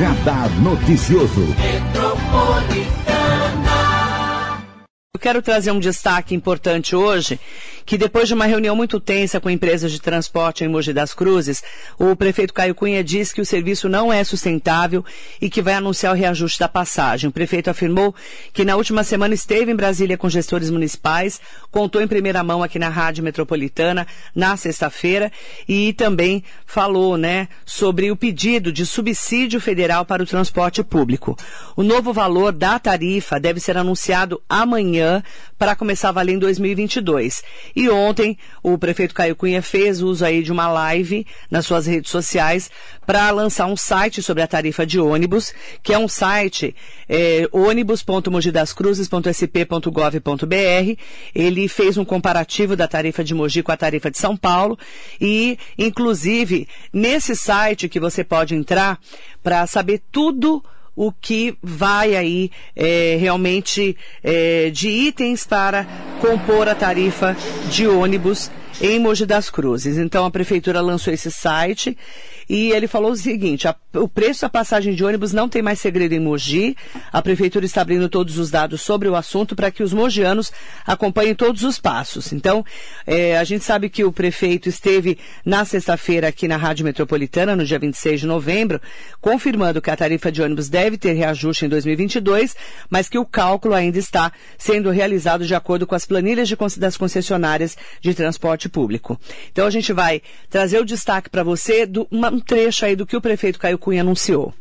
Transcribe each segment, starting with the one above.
Radar Noticioso. Eu quero trazer um destaque importante hoje, que depois de uma reunião muito tensa com empresas de transporte em Mogi das Cruzes, o prefeito Caio Cunha disse que o serviço não é sustentável e que vai anunciar o reajuste da passagem. O prefeito afirmou que na última semana esteve em Brasília com gestores municipais, contou em primeira mão aqui na Rádio Metropolitana na sexta-feira e também falou, né, sobre o pedido de subsídio federal para o transporte público. O novo valor da tarifa deve ser anunciado amanhã para começar a valer em 2022. E ontem o prefeito Caio Cunha fez uso aí de uma live nas suas redes sociais para lançar um site sobre a tarifa de ônibus, que é um site é, ônibus.mogidascruzes.sp.gov.br. Ele fez um comparativo da tarifa de Mogi com a tarifa de São Paulo e, inclusive, nesse site que você pode entrar para saber tudo o que vai aí é, realmente é, de itens para compor a tarifa de ônibus em Mogi das Cruzes. Então a prefeitura lançou esse site e ele falou o seguinte: a, o preço da passagem de ônibus não tem mais segredo em Mogi. A prefeitura está abrindo todos os dados sobre o assunto para que os mogianos acompanhem todos os passos. Então, é, a gente sabe que o prefeito esteve na sexta-feira aqui na Rádio Metropolitana, no dia 26 de novembro, confirmando que a tarifa de ônibus deve ter reajuste em 2022, mas que o cálculo ainda está sendo realizado de acordo com as planilhas de, das concessionárias de transporte público. Então, a gente vai trazer o destaque para você do uma, um trecho aí do que o prefeito Caio Cunha anunciou.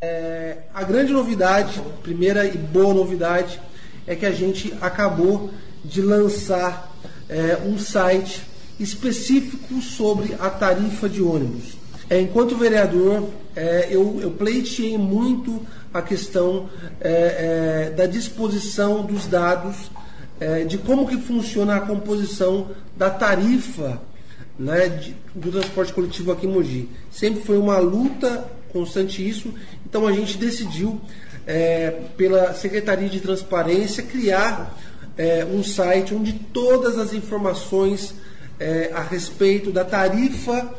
É, a grande novidade, primeira e boa novidade, é que a gente acabou de lançar é, um site específico sobre a tarifa de ônibus. É, enquanto vereador, é, eu, eu pleiteei muito a questão é, é, da disposição dos dados, de como que funciona a composição da tarifa né, de, do transporte coletivo aqui em Mogi. Sempre foi uma luta constante isso, então a gente decidiu, é, pela Secretaria de Transparência, criar é, um site onde todas as informações é, a respeito da tarifa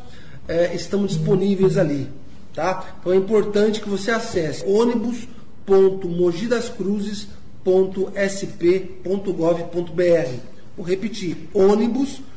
é, estão disponíveis ali. Tá? Então é importante que você acesse ônibus.mogidascruzes.sp.gov.br. Vou repetir, ônibus.mogidascruzes.sp.gov.br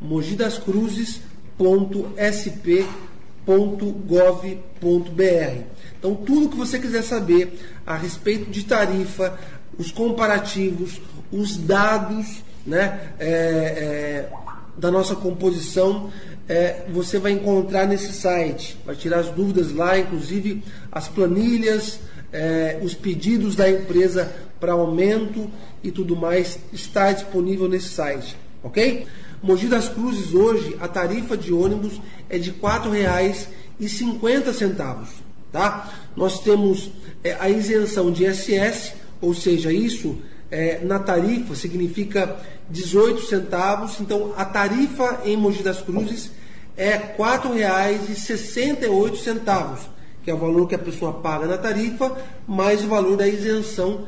mogidascruzes.sp.gov.br. Então, tudo que você quiser saber a respeito de tarifa, os comparativos, os dados né, é, é, da nossa composição, é, você vai encontrar nesse site. Vai tirar as dúvidas lá, inclusive as planilhas, é, os pedidos da empresa para aumento e tudo mais está disponível nesse site ok? Mogi das Cruzes hoje a tarifa de ônibus é de R$ 4,50, tá? Nós temos é, a isenção de SS, ou seja, isso é, na tarifa significa 18 centavos. Então a tarifa em Mogi das Cruzes é R$ 4,68, que é o valor que a pessoa paga na tarifa, mais o valor da isenção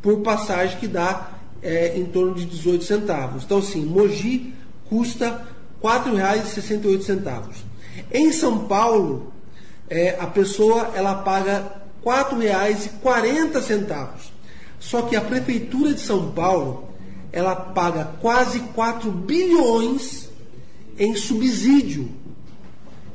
por passagem que dá é, em torno de 18 centavos. Então, assim, Mogi custa R$ 4,68. Em São Paulo, é, a pessoa ela paga R$ 4,40. Só que a prefeitura de São Paulo ela paga quase 4 bilhões em subsídio.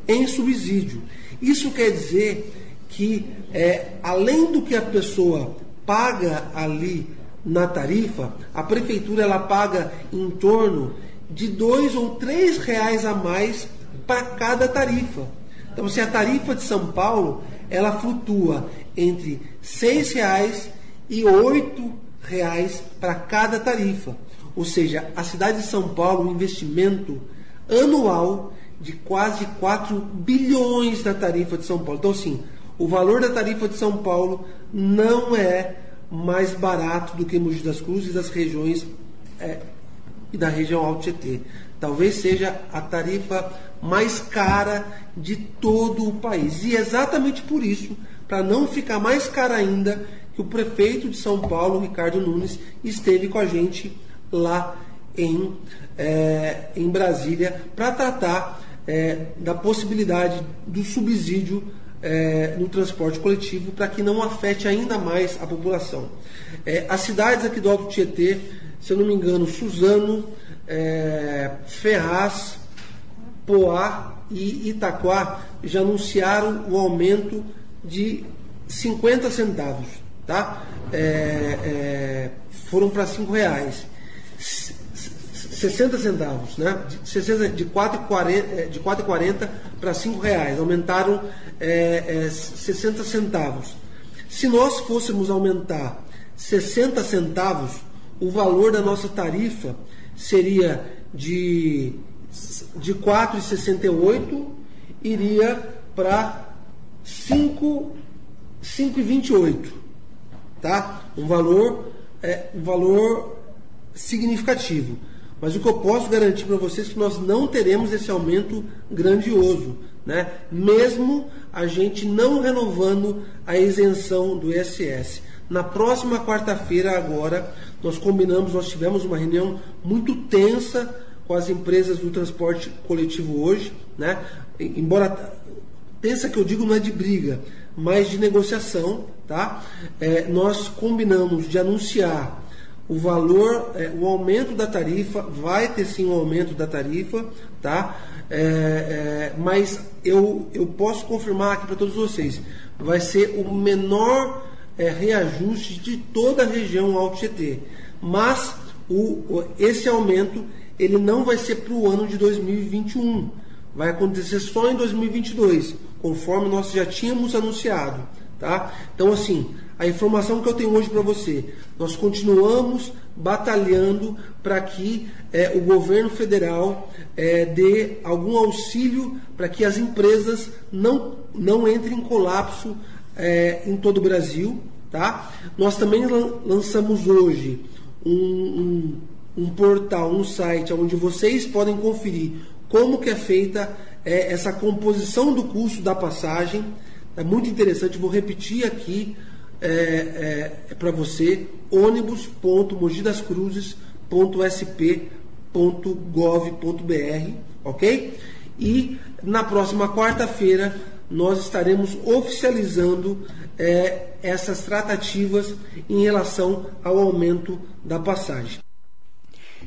Em subsídio. Isso quer dizer que, é, além do que a pessoa paga ali na tarifa, a prefeitura ela paga em torno de dois ou três reais a mais para cada tarifa. Então, se a tarifa de São Paulo ela flutua entre seis reais e oito reais para cada tarifa, ou seja, a cidade de São Paulo um investimento anual de quase 4 bilhões na tarifa de São Paulo. Então, sim, o valor da tarifa de São Paulo não é mais barato do que Mogi das Cruzes das regiões é, e da região Alto Tietê. Talvez seja a tarifa mais cara de todo o país. E é exatamente por isso, para não ficar mais cara ainda, que o prefeito de São Paulo, Ricardo Nunes, esteve com a gente lá em, é, em Brasília para tratar é, da possibilidade do subsídio é, no transporte coletivo para que não afete ainda mais a população. É, as cidades aqui do Alto Tietê, se eu não me engano, Suzano, é, Ferraz, Poá e Itaquá já anunciaram o aumento de 50 centavos, tá? É, é, foram para R$ reais. 60 centavos, né? De, 60, de 4,40 é, de 4,40 para 5 reais, aumentaram é, é, 60 centavos. Se nós fôssemos aumentar 60 centavos, o valor da nossa tarifa seria de, de 4,68 iria para 5,28, tá? Um valor, é, um valor significativo. Mas o que eu posso garantir para vocês é que nós não teremos esse aumento grandioso, né? mesmo a gente não renovando a isenção do ISS. Na próxima quarta-feira, agora, nós combinamos, nós tivemos uma reunião muito tensa com as empresas do transporte coletivo hoje, né? embora pensa que eu digo não é de briga, mas de negociação, tá? É, nós combinamos de anunciar o valor, é, o aumento da tarifa, vai ter sim um aumento da tarifa, tá? É, é, mas eu, eu posso confirmar aqui para todos vocês, vai ser o menor é, reajuste de toda a região Alto GT. Mas o, esse aumento ele não vai ser para o ano de 2021, vai acontecer só em 2022, conforme nós já tínhamos anunciado. Tá? Então, assim, a informação que eu tenho hoje para você, nós continuamos batalhando para que é, o governo federal é, dê algum auxílio para que as empresas não, não entrem em colapso é, em todo o Brasil. Tá? Nós também lançamos hoje um, um, um, portal, um site onde vocês podem conferir como que é feita é, essa composição do custo da passagem é muito interessante, vou repetir aqui é, é, é para você, ônibus.mogidascruzes.sp.gov.br, ok? E na próxima quarta-feira nós estaremos oficializando é, essas tratativas em relação ao aumento da passagem.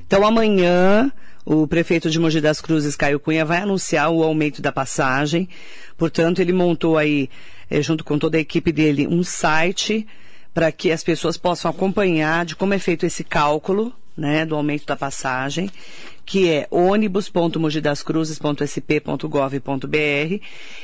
Então amanhã o prefeito de Mogi das Cruzes, Caio Cunha, vai anunciar o aumento da passagem. Portanto, ele montou aí, eh, junto com toda a equipe dele, um site para que as pessoas possam acompanhar de como é feito esse cálculo né, do aumento da passagem, que é ônibus.mogidascruzes.sp.gov.br,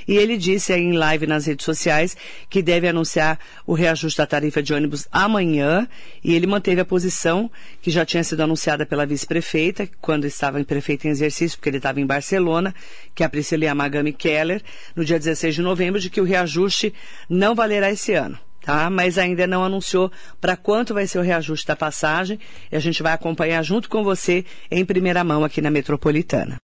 e ele disse aí em live nas redes sociais que deve anunciar o reajuste da tarifa de ônibus amanhã, e ele manteve a posição que já tinha sido anunciada pela vice-prefeita, quando estava em prefeito em exercício, porque ele estava em Barcelona, que é a Priscila Yamagami Keller, no dia 16 de novembro, de que o reajuste não valerá esse ano tá? Mas ainda não anunciou para quanto vai ser o reajuste da passagem e a gente vai acompanhar junto com você em primeira mão aqui na Metropolitana.